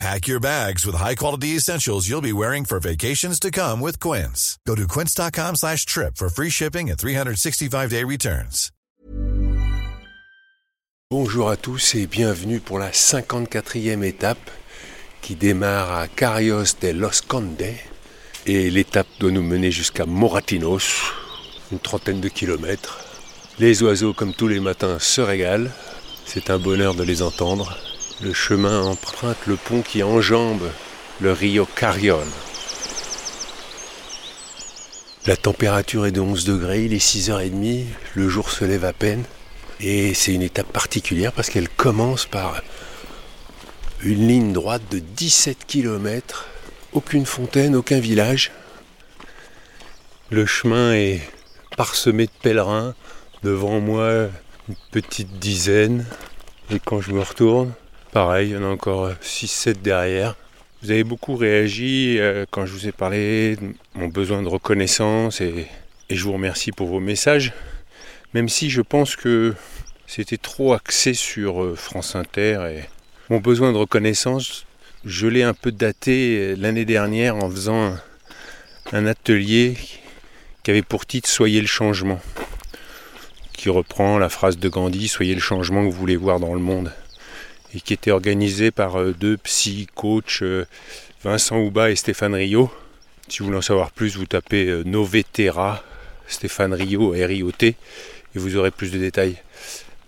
Pack your bags with high-quality essentials you'll be wearing for vacations to come with Quince. Go to quince.com slash trip for free shipping and 365-day returns. Bonjour à tous et bienvenue pour la 54e étape qui démarre à Carrios de Los Condes. Et l'étape doit nous mener jusqu'à Moratinos, une trentaine de kilomètres. Les oiseaux, comme tous les matins, se régalent. C'est un bonheur de les entendre. Le chemin emprunte le pont qui enjambe le Rio Carrion. La température est de 11 degrés, il est 6h30, le jour se lève à peine. Et c'est une étape particulière parce qu'elle commence par une ligne droite de 17 km, aucune fontaine, aucun village. Le chemin est parsemé de pèlerins, devant moi une petite dizaine. Et quand je me retourne, pareil, il y en a encore 6-7 derrière. Vous avez beaucoup réagi euh, quand je vous ai parlé de mon besoin de reconnaissance et, je vous remercie pour vos messages. Même si je pense que c'était trop axé sur euh, France Inter et mon besoin de reconnaissance, je l'ai un peu daté euh, l'année dernière en faisant un atelier qui avait pour titre Soyez le changement, qui reprend la phrase de Gandhi Soyez le changement que vous voulez voir dans le monde, et qui était organisé par euh, deux psy coachs, Vincent Houba et Stéphane Rio. Si vous voulez en savoir plus, vous tapez Novetera, Stéphane Rio, R-I-O-T, et vous aurez plus de détails.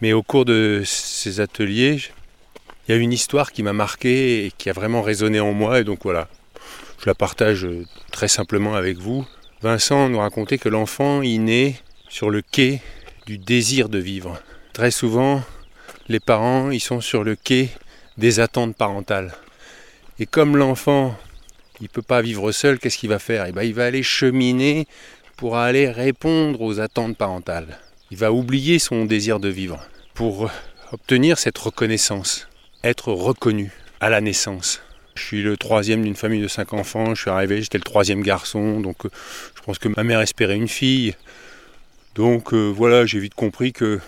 Mais au cours de ces ateliers, il y a une histoire qui m'a marqué et qui a vraiment résonné en moi. Et donc voilà, je la partage très simplement avec vous. Vincent nous racontait que l'enfant, il naît sur le quai du désir de vivre. Très souvent, les parents, ils sont sur le quai des attentes parentales. Et comme l'enfant, il ne peut pas vivre seul, qu'est-ce qu'il va faire? Eh ben, Il va aller cheminer pour aller répondre aux attentes parentales. Il va oublier son désir de vivre pour obtenir cette reconnaissance, être reconnu à la naissance. Je suis le troisième d'une famille de cinq enfants, je suis arrivé, j'étais le troisième garçon, donc je pense que ma mère espérait une fille. Donc euh, voilà, j'ai vite compris que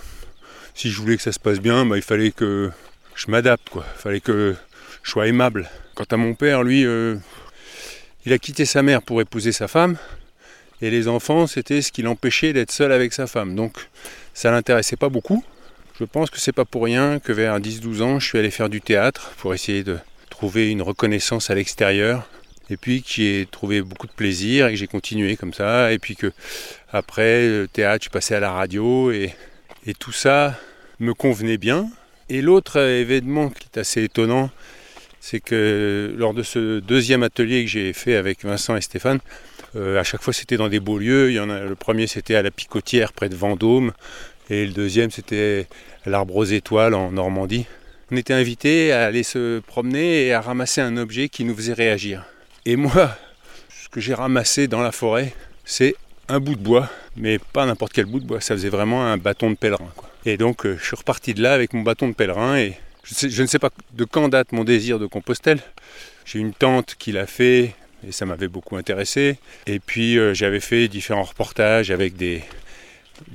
si je voulais que ça se passe bien, bah, il fallait que je m'adapte, quoi. Il fallait que je sois aimable. Quant à mon père, lui, euh, il a quitté sa mère pour épouser sa femme. Et les enfants, c'était ce qui l'empêchait d'être seul avec sa femme. Donc ça l'intéressait pas beaucoup. Je pense que c'est pas pour rien que vers 10-12 ans, je suis allé faire du théâtre pour essayer de trouver une reconnaissance à l'extérieur. Et puis que j'ai trouvé beaucoup de plaisir et que j'ai continué comme ça. Et puis que après le théâtre, je suis passé à la radio et tout ça me convenait bien. Et l'autre événement qui est assez étonnant, c'est que lors de ce deuxième atelier que j'ai fait avec Vincent et Stéphane, euh, à chaque fois c'était dans des beaux lieux. Il y en a, le premier c'était à la Picotière près de Vendôme et le deuxième c'était à l'Arbre aux Étoiles en Normandie. On était invités à aller se promener et à ramasser un objet qui nous faisait réagir. Et moi, ce que j'ai ramassé dans la forêt, c'est un bout de bois, mais pas n'importe quel bout de bois, ça faisait vraiment un bâton de pèlerin. Et donc euh, je suis reparti de là avec mon bâton de pèlerin et je, ne sais pas de quand date mon désir de Compostelle. J'ai une tante qui l'a fait et ça m'avait beaucoup intéressé. Et puis euh, j'avais fait différents reportages avec les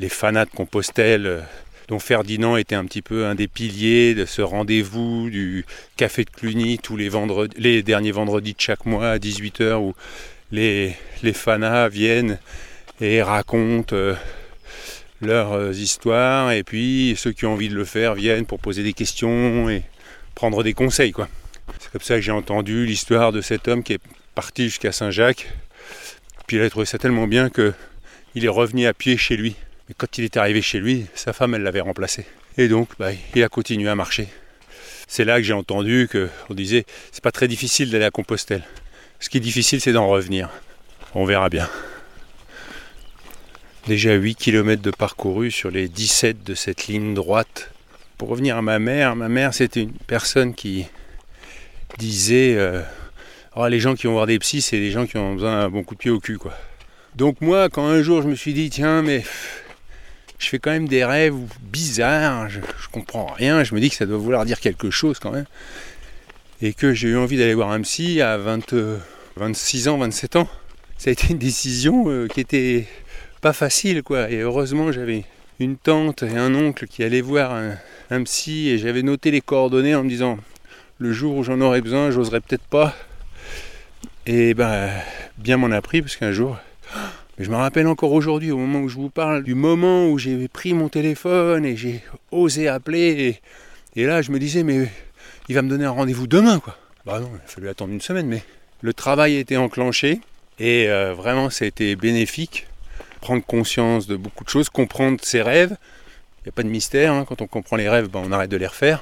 fanats de Compostelle euh, dont Ferdinand était un petit peu un des piliers de ce rendez-vous du Café de Cluny tous les, vendredis, les derniers vendredis de chaque mois à 18h où les, les fanas viennent et racontent leurs histoires et puis ceux qui ont envie de le faire viennent pour poser des questions et prendre des conseils quoi. C'est comme ça que j'ai entendu l'histoire de cet homme qui est parti jusqu'à Saint-Jacques. Puis il a trouvé ça tellement bien que il est revenu à pied chez lui. Mais quand il est arrivé chez lui, sa femme, elle l'avait remplacé. Et donc, bah, il a continué à marcher. C'est là que j'ai entendu qu'on disait, c'est pas très difficile d'aller à Compostelle. Ce qui est difficile, c'est d'en revenir. On verra bien. Déjà 8 km de parcouru sur les 17 de cette ligne droite. Pour revenir à ma mère, ma mère c'était une personne qui disait euh, oh, les gens qui vont voir des psys, c'est des gens qui ont besoin d'un bon coup de pied au cul quoi. Donc moi quand un jour je me suis dit tiens mais je fais quand même des rêves bizarres, je, comprends rien, je me dis que ça doit vouloir dire quelque chose quand même. Et que j'ai eu envie d'aller voir un psy à 20, 26 ans, 27 ans. Ça a été une décision euh, qui était pas facile quoi. Et heureusement j'avais une tante et un oncle qui allaient voir un, psy et j'avais noté les coordonnées en me disant le jour où j'en aurais besoin, j'oserais peut-être pas. Et ben bien m'en a pris parce qu'un jour mais je me rappelle encore aujourd'hui, au moment où je vous parle, du moment où j'ai pris mon téléphone et j'ai osé appeler. Et, là, je me disais, mais il va me donner un rendez-vous demain, quoi. Bah non, il a fallu attendre une semaine, mais le travail été enclenché et euh, vraiment, ça a été bénéfique. Prendre conscience de beaucoup de choses, comprendre ses rêves. Il n'y a pas de mystère, hein. quand on comprend les rêves, ben, on arrête de les refaire.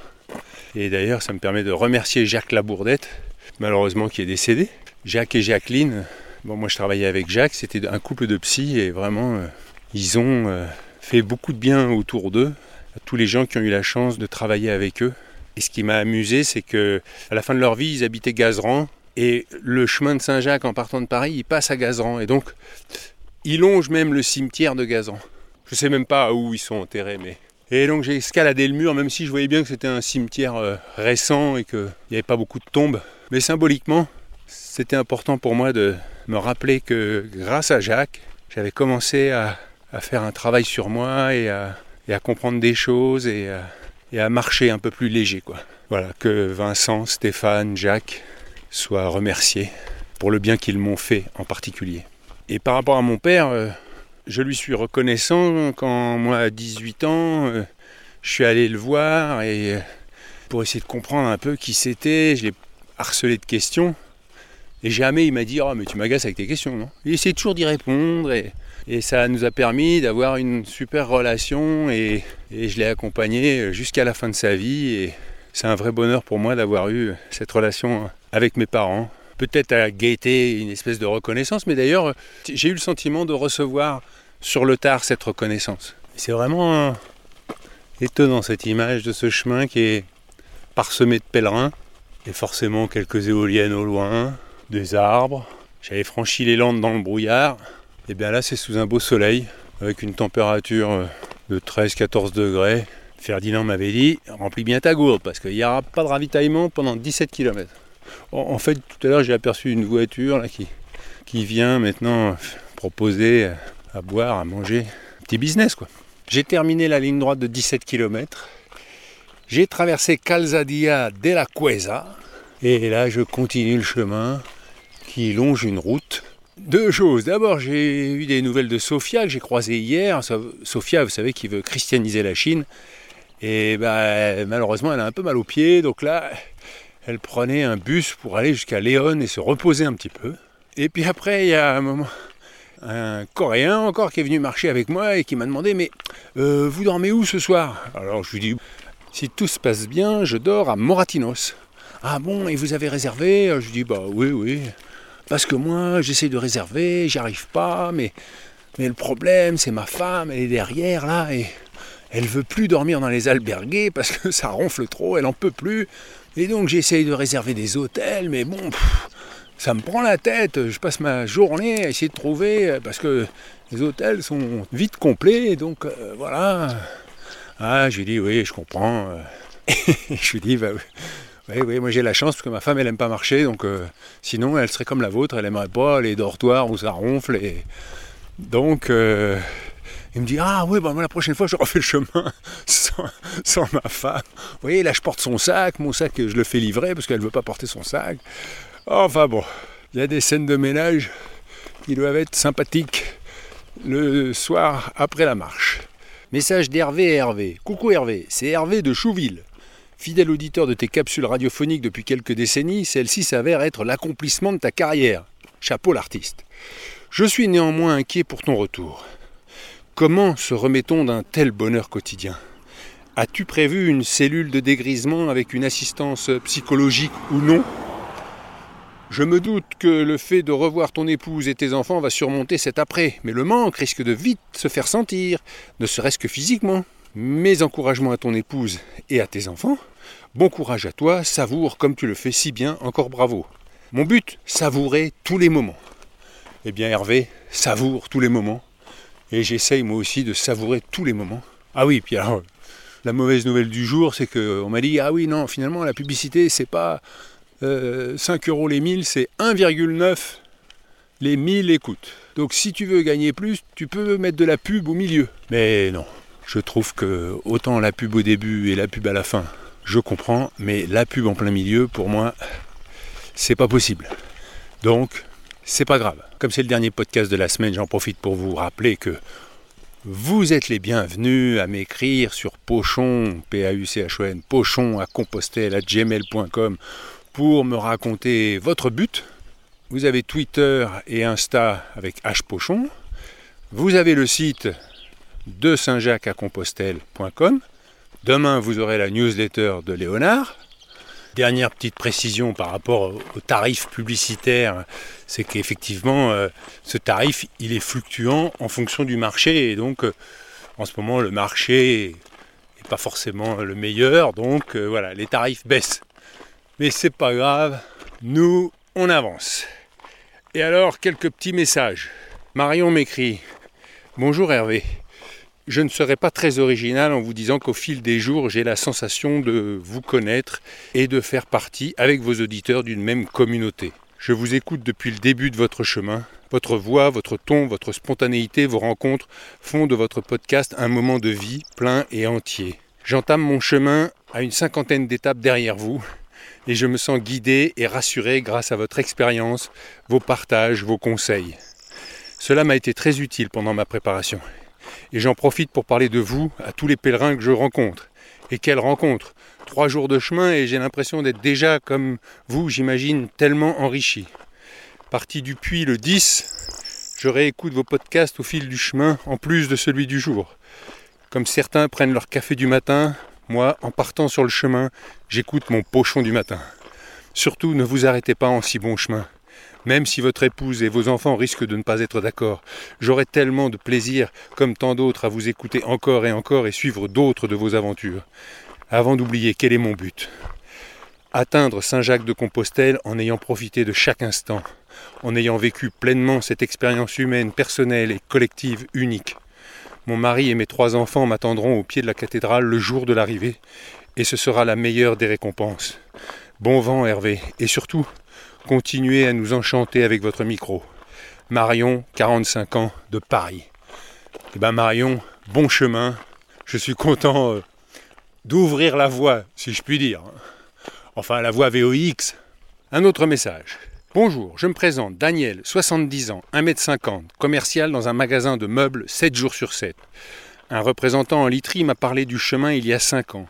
Et d'ailleurs, ça me permet de remercier Jacques Labourdette, malheureusement qui est décédé. Jacques et Jacqueline, Bon, moi je travaillais avec Jacques, c'était un couple de psy et vraiment euh, ils ont euh, fait beaucoup de bien autour d'eux, à tous les gens qui ont eu la chance de travailler avec eux. Et ce qui m'a amusé, c'est que à la fin de leur vie, ils habitaient Gazeran et le chemin de Saint-Jacques en partant de Paris, il passe à Gazeran et donc ils longent même le cimetière de Gazeran. Je sais même pas où ils sont enterrés, mais et donc j'ai escaladé le mur, même si je voyais bien que c'était un cimetière euh, récent et qu'il n'y avait pas beaucoup de tombes. Mais symboliquement, c'était important pour moi de, me rappeler que grâce à Jacques, j'avais commencé à, faire un travail sur moi et à, comprendre des choses et à, marcher un peu plus léger. Voilà, que Vincent, Stéphane, Jacques soient remerciés pour le bien qu'ils m'ont fait en particulier. Et par rapport à mon père, euh, je lui suis reconnaissant quand moi à 18 ans, euh, je suis allé le voir et euh, pour essayer de comprendre un peu qui c'était, je l'ai harcelé de questions. Et jamais il m'a dit Oh, mais tu m'agaces avec tes questions, non? Il essaie toujours d'y répondre et, ça nous a permis d'avoir une super relation et je l'ai accompagné jusqu'à la fin de sa vie. Et c'est un vrai bonheur pour moi d'avoir eu cette relation avec mes parents. Peut-être à gaieté une espèce de reconnaissance, mais d'ailleurs, j'ai eu le sentiment de recevoir sur le tard cette reconnaissance. C'est vraiment étonnant cette image de ce chemin qui est parsemé de pèlerins et forcément quelques éoliennes au loin, des arbres. J'avais franchi les landes dans le brouillard. Et bien là, c'est sous un beau soleil, avec une température de 13-14 degrés. Ferdinand m'avait dit remplis bien ta gourde parce qu'il n'y aura pas de ravitaillement pendant 17 km. En fait, tout à l'heure, j'ai aperçu une voiture qui, vient maintenant proposer à boire, à manger. Petit business quoi. J'ai terminé la ligne droite de 17 km. J'ai traversé Calzadia de la Cuesa. Et là, je continue le chemin qui longe une route. Deux choses. D'abord, j'ai eu des nouvelles de Sofia que j'ai croisée hier. Sofia, vous savez, qui veut christianiser la Chine. Et ben, malheureusement, elle a un peu mal aux pieds. Donc là, elle prenait un bus pour aller jusqu'à Léon et se reposer un petit peu. Et puis après, il y a un moment, un Coréen encore qui est venu marcher avec moi et qui m'a demandé Mais euh, vous dormez où ce soir? Alors je lui dis Si tout se passe bien, je dors à Moratinos. Ah bon, et vous avez réservé? Je lui dis Bah oui, oui. Parce que moi, j'essaie de réserver, j'y arrive pas, mais, mais le problème, c'est ma femme, elle est derrière là, et elle veut plus dormir dans les albergués parce que ça ronfle trop, elle en peut plus. Et donc j'essaye de réserver des hôtels, mais bon, ça me prend la tête. Je passe ma journée à essayer de trouver, parce que les hôtels sont vite complets, donc euh, voilà. Ah, je lui dis, oui, je comprends. je lui dis, bah, oui, oui, moi j'ai la chance parce que ma femme elle aime pas marcher, donc euh, sinon elle serait comme la vôtre, elle aimerait pas les dortoirs où ça ronfle. Donc euh, il me dit Ah oui, bah, la prochaine fois je refais le chemin sans, sans, ma femme. Vous voyez, là je porte son sac, mon sac je le fais livrer parce qu'elle veut pas porter son sac. Enfin bon, il y a des scènes de ménage qui doivent être sympathiques le soir après la marche. Message d'Hervé et Hervé. Coucou Hervé, c'est Hervé de Chouville. Fidèle auditeur de tes capsules radiophoniques depuis quelques décennies, celle-ci s'avère être l'accomplissement de ta carrière. Chapeau l'artiste. Je suis néanmoins inquiet pour ton retour. Comment se remet-on d'un tel bonheur quotidien? As-tu prévu une cellule de dégrisement avec une assistance psychologique ou non? Je me doute que le fait de revoir ton épouse et tes enfants va surmonter cet après, mais le manque risque de vite se faire sentir, ne serait-ce que physiquement. Mes encouragements à ton épouse et à tes enfants. Bon courage à toi, savoure comme tu le fais si bien, encore bravo. Mon but, savourer tous les moments. Eh bien Hervé, savoure tous les moments. Et j'essaye moi aussi de savourer tous les moments. Ah oui, puis alors, la mauvaise nouvelle du jour, c'est qu'on m'a dit Ah oui, non, finalement, la publicité, c'est pas 5 euh, euros les 1000, c'est 1,9 les 1000 écoutes. Donc si tu veux gagner plus, tu peux mettre de la pub au milieu. Mais non, je trouve que autant la pub au début et la pub à la fin, je comprends, mais la pub en plein milieu, pour moi, c'est pas possible. Donc, c'est pas grave. Comme c'est le dernier podcast de la semaine, j'en profite pour vous rappeler que vous êtes les bienvenus à m'écrire sur Pochon, P-A-U-C-H-O-N, Pochon à Compostelle, à gmail.com pour me raconter votre but. Vous avez Twitter et Insta avec H Pochon. Vous avez le site de Saint-Jacques à Compostelle.com. Demain, vous aurez la newsletter de Léonard. Dernière petite précision par rapport au tarif publicitaire, c'est qu'effectivement, euh, ce tarif, il est fluctuant en fonction du marché. Et donc, euh, en ce moment, le marché n'est pas forcément le meilleur. Donc, euh, voilà, les tarifs baissent. Mais c'est pas grave, nous, on avance. Et alors, quelques petits messages. Marion m'écrit Bonjour Hervé. Je ne serai pas très original en vous disant qu'au fil des jours, j'ai la sensation de vous connaître et de faire partie, avec vos auditeurs, d'une même communauté. Je vous écoute depuis le début de votre chemin. Votre voix, votre ton, votre spontanéité, vos rencontres font de votre podcast un moment de vie plein et entier. J'entame mon chemin à une cinquantaine d'étapes derrière vous et je me sens guidé et rassuré grâce à votre expérience, vos partages, vos conseils. Cela m'a été très utile pendant ma préparation. Et j'en profite pour parler de vous à tous les pèlerins que je rencontre. Et quelle rencontre Trois jours de chemin et j'ai l'impression d'être déjà, comme vous, j'imagine, tellement enrichi. Parti du puits le 10, je réécoute vos podcasts au fil du chemin, en plus de celui du jour. Comme certains prennent leur café du matin, moi, en partant sur le chemin, j'écoute mon pochon du matin. Surtout, ne vous arrêtez pas en si bon chemin même si votre épouse et vos enfants risquent de ne pas être d'accord. J'aurai tellement de plaisir, comme tant d'autres, à vous écouter encore et encore et suivre d'autres de vos aventures. Avant d'oublier, quel est mon but? Atteindre Saint-Jacques de Compostelle en ayant profité de chaque instant, en ayant vécu pleinement cette expérience humaine, personnelle et collective unique. Mon mari et mes trois enfants m'attendront au pied de la cathédrale le jour de l'arrivée, et ce sera la meilleure des récompenses. Bon vent Hervé, et surtout, Continuez à nous enchanter avec votre micro. Marion, 45 ans, de Paris. Eh bien Marion, bon chemin. Je suis content euh, d'ouvrir la voie, si je puis dire. Enfin, la voie VOX. Un autre message. Bonjour, je me présente, Daniel, 70 ans, 1m50, commercial dans un magasin de meubles 7 jours sur 7. Un représentant en literie m'a parlé du chemin il y a 5 ans.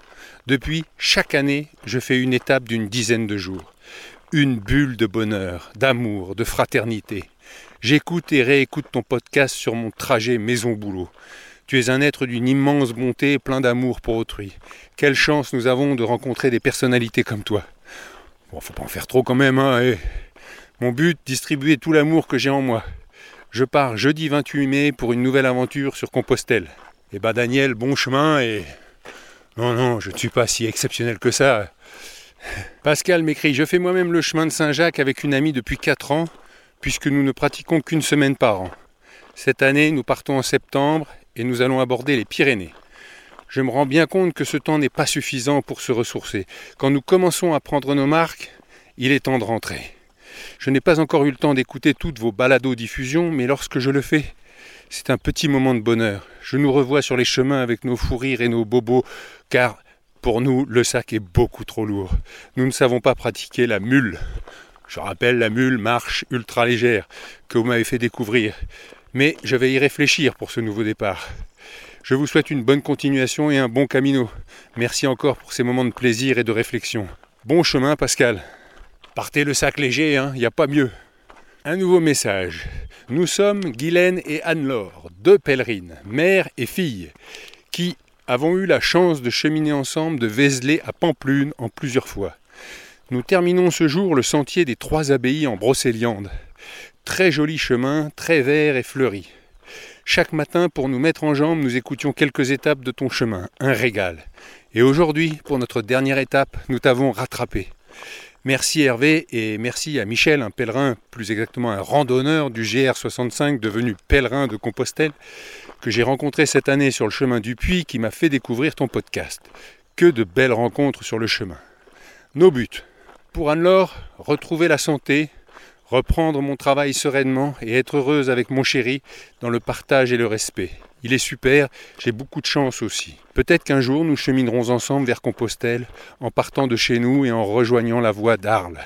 Depuis, chaque année, je fais une étape d'une dizaine de jours une bulle de bonheur, d'amour, de fraternité. J'écoute et réécoute ton podcast sur mon trajet maison-boulot. Tu es un être d'une immense bonté plein d'amour pour autrui. Quelle chance nous avons de rencontrer des personnalités comme toi. Bon, faut pas en faire trop quand même, hein. Eh. Mon but, distribuer tout l'amour que j'ai en moi. Je pars jeudi 28 mai pour une nouvelle aventure sur Compostelle. Eh ben Daniel, bon chemin et... Non, non, je ne suis pas si exceptionnel que ça. Pascal m'écrit Je fais moi-même le chemin de Saint-Jacques avec une amie depuis 4 ans, puisque nous ne pratiquons qu'une semaine par an. Cette année, nous partons en septembre et nous allons aborder les Pyrénées. Je me rends bien compte que ce temps n'est pas suffisant pour se ressourcer. Quand nous commençons à prendre nos marques, il est temps de rentrer. Je n'ai pas encore eu le temps d'écouter toutes vos balados-diffusions, mais lorsque je le fais, c'est un petit moment de bonheur. Je nous revois sur les chemins avec nos fous rires et nos bobos, car pour nous, le sac est beaucoup trop lourd. Nous ne savons pas pratiquer la mule. Je rappelle la mule marche ultra légère que vous m'avez fait découvrir. Mais je vais y réfléchir pour ce nouveau départ. Je vous souhaite une bonne continuation et un bon camino. Merci encore pour ces moments de plaisir et de réflexion. Bon chemin Pascal. Partez le sac léger, il hein, n'y a pas mieux. Un nouveau message. Nous sommes Guylaine et Anne-Laure, deux pèlerines, mère et fille, qui, avons eu la chance de cheminer ensemble de Vézelay à Pamplune en plusieurs fois. Nous terminons ce jour le sentier des Trois Abbayes en Brocéliande. Très joli chemin, très vert et fleuri. Chaque matin, pour nous mettre en jambes, nous écoutions quelques étapes de ton chemin, un régal. Et aujourd'hui, pour notre dernière étape, nous t'avons rattrapé. Merci Hervé et merci à Michel, un pèlerin, plus exactement un randonneur du GR65 devenu pèlerin de Compostelle, que j'ai rencontré cette année sur le chemin du puits qui m'a fait découvrir ton podcast. Que de belles rencontres sur le chemin. Nos buts. Pour Anne-Laure, retrouver la santé, reprendre mon travail sereinement et être heureuse avec mon chéri dans le partage et le respect. Il est super, j'ai beaucoup de chance aussi. Peut-être qu'un jour nous cheminerons ensemble vers Compostelle en partant de chez nous et en rejoignant la voie d'Arles.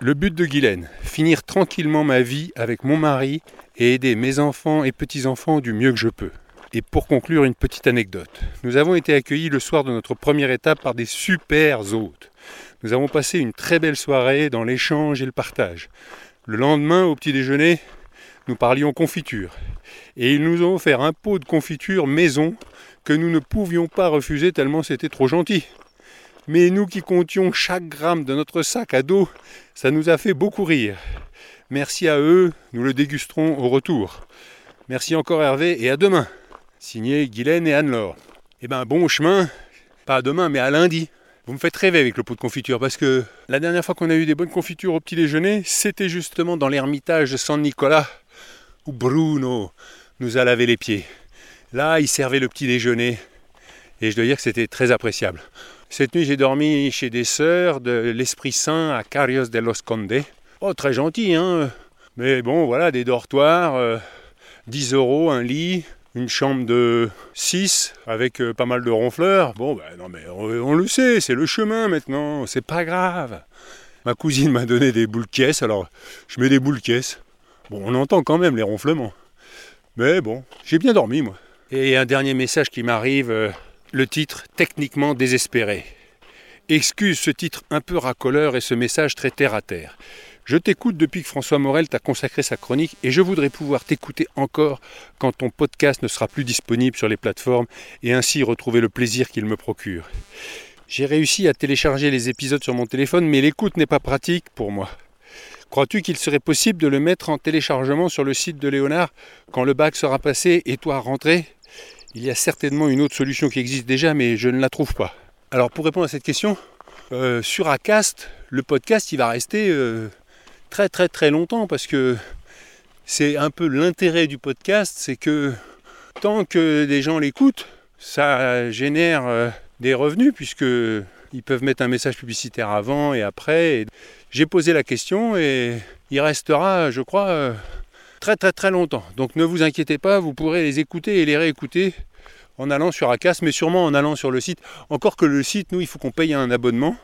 Le but de Guylaine, finir tranquillement ma vie avec mon mari et aider mes enfants et petits-enfants du mieux que je peux. Et pour conclure, une petite anecdote. Nous avons été accueillis le soir de notre première étape par des super hôtes. Nous avons passé une très belle soirée dans l'échange et le partage. Le lendemain, au petit déjeuner, nous parlions confiture. Et ils nous ont offert un pot de confiture maison que nous ne pouvions pas refuser tellement c'était trop gentil. Mais nous qui comptions chaque gramme de notre sac à dos, ça nous a fait beaucoup rire. Merci à eux, nous le dégusterons au retour. Merci encore Hervé et à demain. Signé Guylaine et Anne-Laure. Eh ben bon chemin, pas à demain mais à lundi. Vous me faites rêver avec le pot de confiture parce que la dernière fois qu'on a eu des bonnes confitures au petit déjeuner, c'était justement dans l'ermitage de San Nicolas où Bruno nous a lavé les pieds. Là, il servait le petit déjeuner et je dois dire que c'était très appréciable. Cette nuit, j'ai dormi chez des sœurs de l'Esprit Saint à Carrios de los Condes. Oh, très gentil, hein Mais bon, voilà, des dortoirs, 10 euh, euros, un lit, une chambre de 6 avec euh, pas mal de ronfleurs. Bon, ben non, mais on, le sait, c'est le chemin maintenant, c'est pas grave. Ma cousine m'a donné des boules caisses, alors je mets des boules caisses. Bon, on entend quand même les ronflements. Mais bon, j'ai bien dormi, moi. Et un dernier message qui m'arrive, euh, le titre techniquement désespéré. Excuse ce titre un peu racoleur et ce message très terre à terre. Je t'écoute depuis que François Morel t'a consacré sa chronique et je voudrais pouvoir t'écouter encore quand ton podcast ne sera plus disponible sur les plateformes et ainsi retrouver le plaisir qu'il me procure. J'ai réussi à télécharger les épisodes sur mon téléphone mais l'écoute n'est pas pratique pour moi. Crois-tu qu'il serait possible de le mettre en téléchargement sur le site de Léonard quand le bac sera passé et toi rentré? Il y a certainement une autre solution qui existe déjà mais je ne la trouve pas. Alors pour répondre à cette question, euh, sur Acast, le podcast il va rester euh, très très très longtemps parce que c'est un peu l'intérêt du podcast, c'est que tant que des gens l'écoutent, ça génère euh, des revenus puisque ils peuvent mettre un message publicitaire avant et après. J'ai posé la question et il restera, je crois, euh, très très très longtemps. Donc ne vous inquiétez pas, vous pourrez les écouter et les réécouter en allant sur Acas, mais sûrement en allant sur le site. Encore que le site, nous, il faut qu'on paye un abonnement.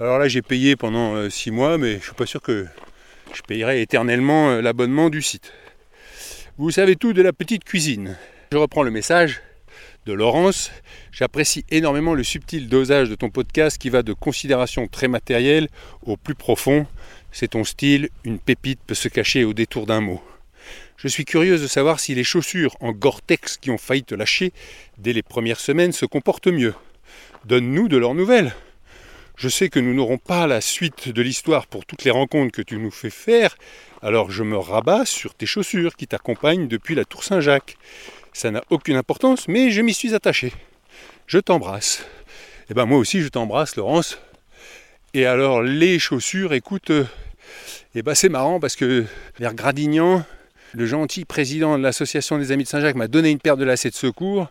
Alors là, j'ai payé pendant 6 euh, mois, mais je suis pas sûr que je payerai éternellement euh, l'abonnement du site. Vous savez tout de la petite cuisine. Je reprends le message de Laurence. J'apprécie énormément le subtil dosage de ton podcast qui va de considérations très matérielles au plus profond. C'est ton style, une pépite peut se cacher au détour d'un mot. Je suis curieuse de savoir si les chaussures en Gore-Tex qui ont failli te lâcher dès les premières semaines se comportent mieux. Donne-nous de leurs nouvelles. Je sais que nous n'aurons pas la suite de l'histoire pour toutes les rencontres que tu nous fais faire, alors je me rabats sur tes chaussures qui t'accompagnent depuis la Tour Saint-Jacques. Ça n'a aucune importance, mais je m'y suis attaché. Je t'embrasse. Eh ben moi aussi je t'embrasse, Laurence. Et alors les chaussures, écoute, euh, eh ben c'est marrant parce que vers Gradignan, le gentil président de l'association des Amis de Saint-Jacques m'a donné une paire de lacets de secours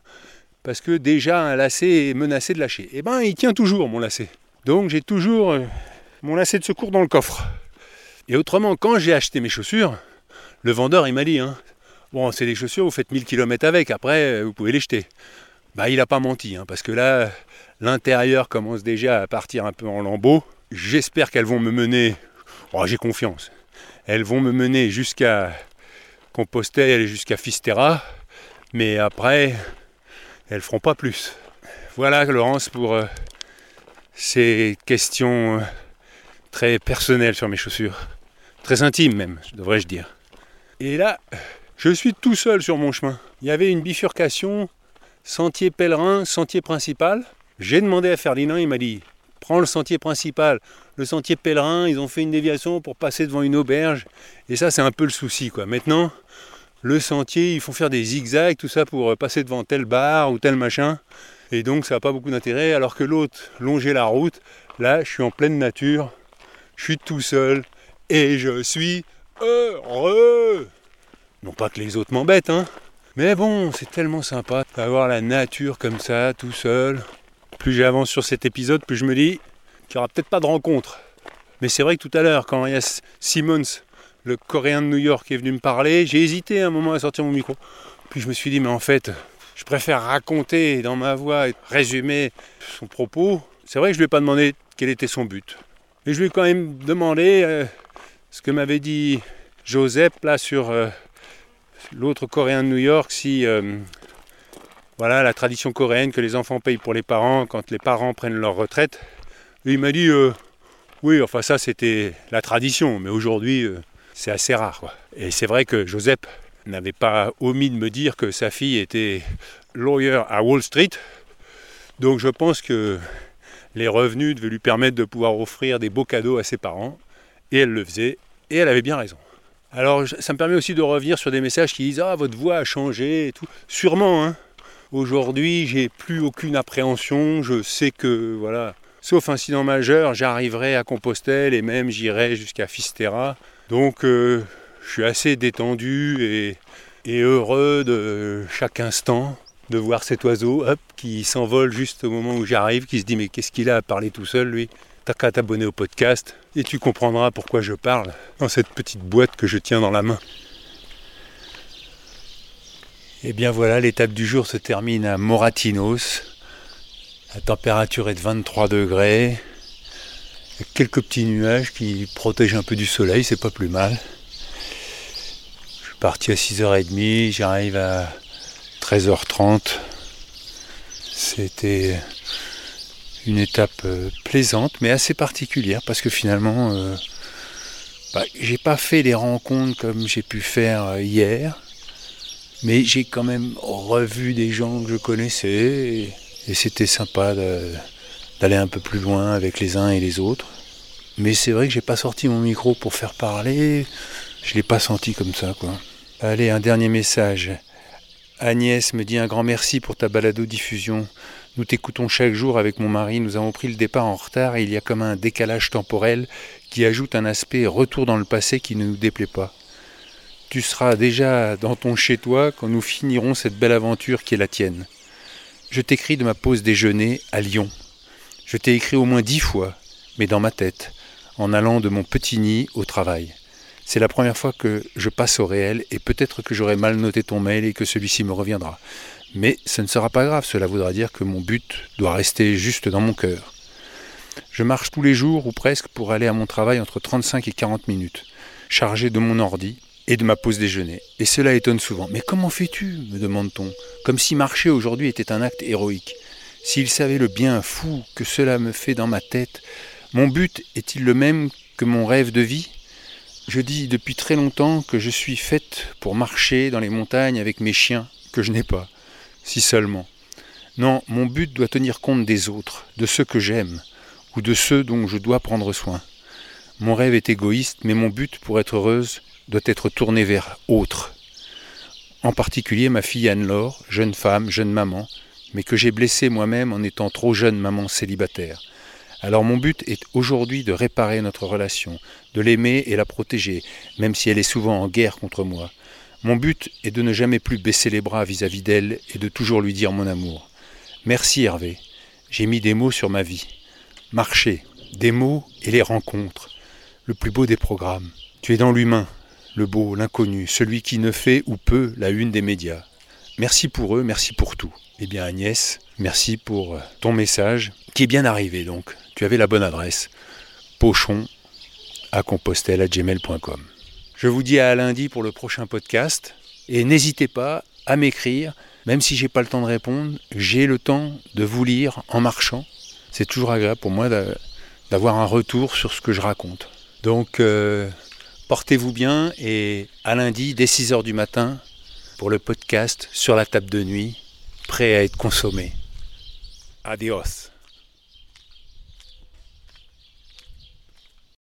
parce que déjà un lacet est menacé de lâcher. Eh ben il tient toujours mon lacet. Donc j'ai toujours euh, mon lacet de secours dans le coffre. Et autrement, quand j'ai acheté mes chaussures, le vendeur il m'a dit hein, Bon, c'est des chaussures, vous faites 1000 km avec, après euh, vous pouvez les jeter. Bah il n'a pas menti, hein, parce que là, l'intérieur commence déjà à partir un peu en lambeaux. J'espère qu'elles vont me mener. Oh, j'ai confiance. Elles vont me mener jusqu'à Compostelle et jusqu'à Fisterra. Mais après, elles feront pas plus. Voilà Laurence pour euh, ces questions euh, très personnelles sur mes chaussures. Très intimes même, devrais-je dire. Et là, je suis tout seul sur mon chemin. Il y avait une bifurcation sentier pèlerin, sentier principal. J'ai demandé à Ferdinand, il m'a dit prends le sentier principal. Le sentier pèlerin, ils ont fait une déviation pour passer devant une auberge. Et ça, c'est un peu le souci. quoi. Maintenant, le sentier, il faut faire des zigzags, tout ça pour passer devant tel bar ou tel machin. Et donc ça n'a pas beaucoup d'intérêt, alors que l'autre longeait la route. Là, je suis en pleine nature, je suis tout seul, et je suis heureux. Non pas que les autres m'embêtent, hein, Mais bon, c'est tellement sympa d'avoir la nature comme ça, tout seul. Plus j'avance sur cet épisode, plus je me dis qu'il n'y aura peut-être pas de rencontre. Mais c'est vrai que tout à l'heure, quand a Simmons, le coréen de New York, est venu me parler, j'ai hésité un moment à sortir mon micro. Puis je me suis dit, mais en fait, je préfère raconter dans ma voix et résumer son propos. C'est vrai que je ne lui ai pas demandé quel était son but. Mais je lui ai quand même demandé euh, ce que m'avait dit Joseph là sur euh, l'autre coréen de New York, si euh, voilà la tradition coréenne que les enfants payent pour les parents quand les parents prennent leur retraite. il m'a dit oui, enfin ça c'était la tradition, mais aujourd'hui c'est assez rare. Et c'est vrai que Joseph n'avait pas omis de me dire que sa fille était lawyer à Wall Street. Donc je pense que les revenus devaient lui permettre de pouvoir offrir des beaux cadeaux à ses parents. Et elle le faisait. Et elle avait bien raison. Alors ça me permet aussi de revenir sur des messages qui disent Ah, votre voix a changé et tout. Sûrement, hein. Aujourd'hui, j'ai plus aucune appréhension. Je sais que, voilà, sauf incident majeur, j'arriverai à Compostelle et même j'irai jusqu'à Fisterra. Donc, euh, je suis assez détendu et, heureux de chaque instant de voir cet oiseau qui s'envole juste au moment où j'arrive, qui se dit mais qu'est-ce qu'il a à parler tout seul lui? T'as qu'à t'abonner au podcast et tu comprendras pourquoi je parle dans cette petite boîte que je tiens dans la main. Et eh bien voilà, l'étape du jour se termine à Moratinos. La température est de 23 degrés. Quelques petits nuages qui protègent un peu du soleil, c'est pas plus mal parti à 6h30, j'arrive à 13h30. C'était une étape euh, plaisante, mais assez particulière parce que finalement, euh, bah, j'ai pas fait les rencontres comme j'ai pu faire euh, hier, mais j'ai quand même revu des gens que je connaissais et, et c'était sympa d'aller un peu plus loin avec les uns et les autres. Mais c'est vrai que j'ai pas sorti mon micro pour faire parler, je l'ai pas senti comme ça quoi. Allez, un dernier message. Agnès me dit un grand merci pour ta balado-diffusion. Nous t'écoutons chaque jour avec mon mari. Nous avons pris le départ en retard et il y a comme un décalage temporel qui ajoute un aspect retour dans le passé qui ne nous déplaît pas. Tu seras déjà dans ton chez-toi quand nous finirons cette belle aventure qui est la tienne. Je t'écris de ma pause déjeuner à Lyon. Je t'ai écrit au moins dix fois, mais dans ma tête, en allant de mon petit nid au travail. C'est la première fois que je passe au réel et peut-être que j'aurai mal noté ton mail et que celui-ci me reviendra. Mais ce ne sera pas grave, cela voudra dire que mon but doit rester juste dans mon cœur. Je marche tous les jours ou presque pour aller à mon travail entre 35 et 40 minutes, chargé de mon ordi et de ma pause déjeuner. Et cela étonne souvent. Mais comment fais-tu? me demande-t-on, comme si marcher aujourd'hui était un acte héroïque. S'il savait le bien fou que cela me fait dans ma tête, mon but est-il le même que mon rêve de vie? Je dis depuis très longtemps que je suis faite pour marcher dans les montagnes avec mes chiens, que je n'ai pas, si seulement. Non, mon but doit tenir compte des autres, de ceux que j'aime, ou de ceux dont je dois prendre soin. Mon rêve est égoïste, mais mon but pour être heureuse doit être tourné vers autres. En particulier ma fille Anne-Laure, jeune femme, jeune maman, mais que j'ai blessée moi-même en étant trop jeune maman célibataire. Alors mon but est aujourd'hui de réparer notre relation, de l'aimer et la protéger, même si elle est souvent en guerre contre moi. Mon but est de ne jamais plus baisser les bras vis-à-vis d'elle et de toujours lui dire mon amour. Merci Hervé, j'ai mis des mots sur ma vie. Marcher, des mots et les rencontres, le plus beau des programmes. Tu es dans l'humain, le beau, l'inconnu, celui qui ne fait ou peut la une des médias. Merci pour eux, merci pour tout. Eh bien Agnès, merci pour euh, ton message, qui est bien arrivé donc. Tu avais la bonne adresse. Pochon à compostelle à gmail.com. Je vous dis à lundi pour le prochain podcast. Et n'hésitez pas à m'écrire, même si j'ai pas le temps de répondre, j'ai le temps de vous lire en marchant. C'est toujours agréable pour moi d'avoir un retour sur ce que je raconte. Donc euh, portez-vous bien et à lundi dès 6h du matin pour le podcast sur la table de nuit prêt à être consommé. Adios.